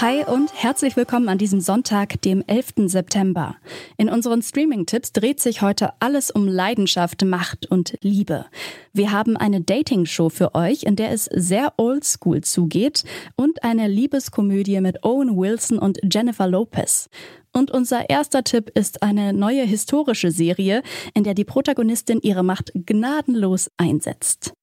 Hi und herzlich willkommen an diesem Sonntag, dem 11. September. In unseren Streaming-Tipps dreht sich heute alles um Leidenschaft, Macht und Liebe. Wir haben eine Dating-Show für euch, in der es sehr oldschool zugeht und eine Liebeskomödie mit Owen Wilson und Jennifer Lopez. Und unser erster Tipp ist eine neue historische Serie, in der die Protagonistin ihre Macht gnadenlos einsetzt.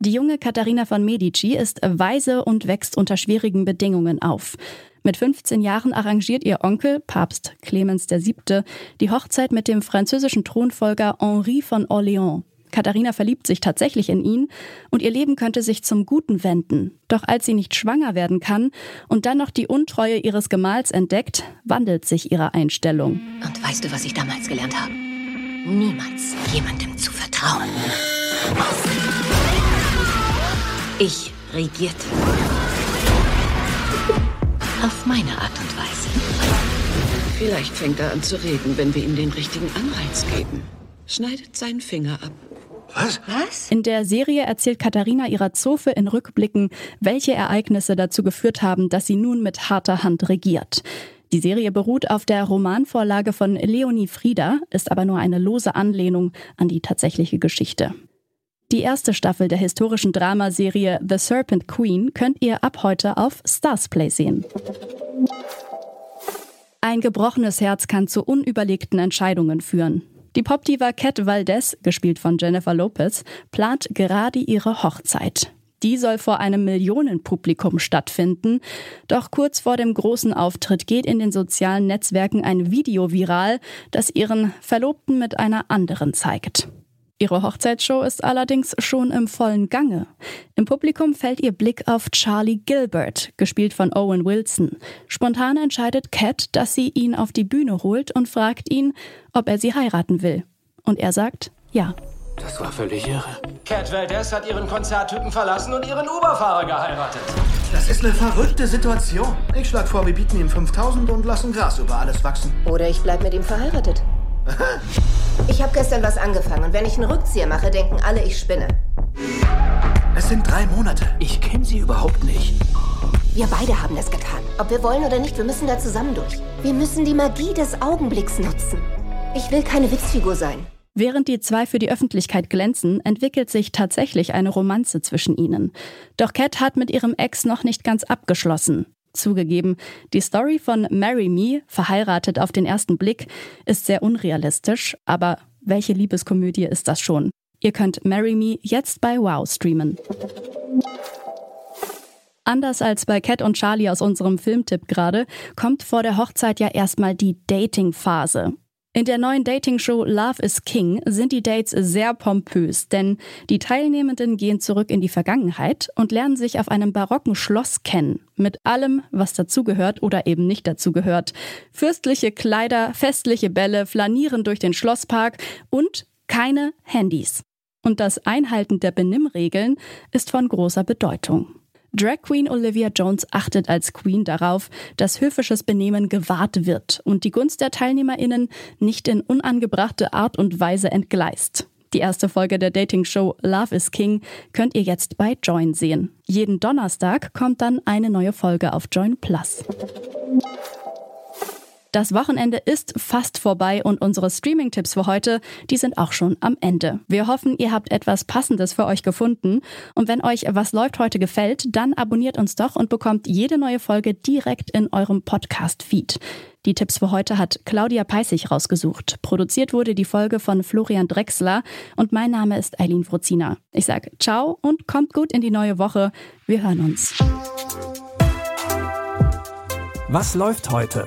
Die junge Katharina von Medici ist weise und wächst unter schwierigen Bedingungen auf. Mit 15 Jahren arrangiert ihr Onkel, Papst Clemens VII., die Hochzeit mit dem französischen Thronfolger Henri von Orléans. Katharina verliebt sich tatsächlich in ihn und ihr Leben könnte sich zum Guten wenden. Doch als sie nicht schwanger werden kann und dann noch die Untreue ihres Gemahls entdeckt, wandelt sich ihre Einstellung. Und weißt du, was ich damals gelernt habe? Niemals jemandem zu vertrauen. Ich regierte. Auf meine Art und Weise. Vielleicht fängt er an zu reden, wenn wir ihm den richtigen Anreiz geben. Schneidet seinen Finger ab. Was? Was? In der Serie erzählt Katharina ihrer Zofe in Rückblicken, welche Ereignisse dazu geführt haben, dass sie nun mit harter Hand regiert. Die Serie beruht auf der Romanvorlage von Leonie Frieda, ist aber nur eine lose Anlehnung an die tatsächliche Geschichte. Die erste Staffel der historischen Dramaserie The Serpent Queen könnt ihr ab heute auf Starsplay sehen. Ein gebrochenes Herz kann zu unüberlegten Entscheidungen führen. Die Popdiva Cat Valdez, gespielt von Jennifer Lopez, plant gerade ihre Hochzeit. Die soll vor einem Millionenpublikum stattfinden. Doch kurz vor dem großen Auftritt geht in den sozialen Netzwerken ein Video viral, das ihren Verlobten mit einer anderen zeigt. Ihre Hochzeitsshow ist allerdings schon im vollen Gange. Im Publikum fällt ihr Blick auf Charlie Gilbert, gespielt von Owen Wilson. Spontan entscheidet Cat, dass sie ihn auf die Bühne holt und fragt ihn, ob er sie heiraten will. Und er sagt ja. Das war völlig irre. Cat Valdez hat ihren Konzerttypen verlassen und ihren Uberfahrer geheiratet. Das ist eine verrückte Situation. Ich schlag vor, wir bieten ihm 5000 und lassen Gras über alles wachsen. Oder ich bleib mit ihm verheiratet. Ich habe gestern was angefangen und wenn ich einen Rückzieher mache, denken alle, ich spinne. Es sind drei Monate. Ich kenne sie überhaupt nicht. Wir beide haben es getan. Ob wir wollen oder nicht, wir müssen da zusammen durch. Wir müssen die Magie des Augenblicks nutzen. Ich will keine Witzfigur sein. Während die zwei für die Öffentlichkeit glänzen, entwickelt sich tatsächlich eine Romanze zwischen ihnen. Doch Cat hat mit ihrem Ex noch nicht ganz abgeschlossen. Zugegeben, die Story von Marry Me, verheiratet auf den ersten Blick, ist sehr unrealistisch, aber welche Liebeskomödie ist das schon? Ihr könnt Marry Me jetzt bei Wow streamen. Anders als bei Cat und Charlie aus unserem Filmtipp gerade, kommt vor der Hochzeit ja erstmal die Dating-Phase. In der neuen Dating-Show Love is King sind die Dates sehr pompös, denn die Teilnehmenden gehen zurück in die Vergangenheit und lernen sich auf einem barocken Schloss kennen, mit allem, was dazugehört oder eben nicht dazugehört. Fürstliche Kleider, festliche Bälle flanieren durch den Schlosspark und keine Handys. Und das Einhalten der Benimmregeln ist von großer Bedeutung. Drag Queen Olivia Jones achtet als Queen darauf, dass höfisches Benehmen gewahrt wird und die Gunst der TeilnehmerInnen nicht in unangebrachte Art und Weise entgleist. Die erste Folge der Dating-Show Love is King könnt ihr jetzt bei Join sehen. Jeden Donnerstag kommt dann eine neue Folge auf Join Plus. Das Wochenende ist fast vorbei und unsere Streaming-Tipps für heute, die sind auch schon am Ende. Wir hoffen, ihr habt etwas Passendes für euch gefunden. Und wenn euch was läuft heute gefällt, dann abonniert uns doch und bekommt jede neue Folge direkt in eurem Podcast-Feed. Die Tipps für heute hat Claudia Peissig rausgesucht. Produziert wurde die Folge von Florian Drexler und mein Name ist Eileen Fruzina. Ich sage ciao und kommt gut in die neue Woche. Wir hören uns. Was läuft heute?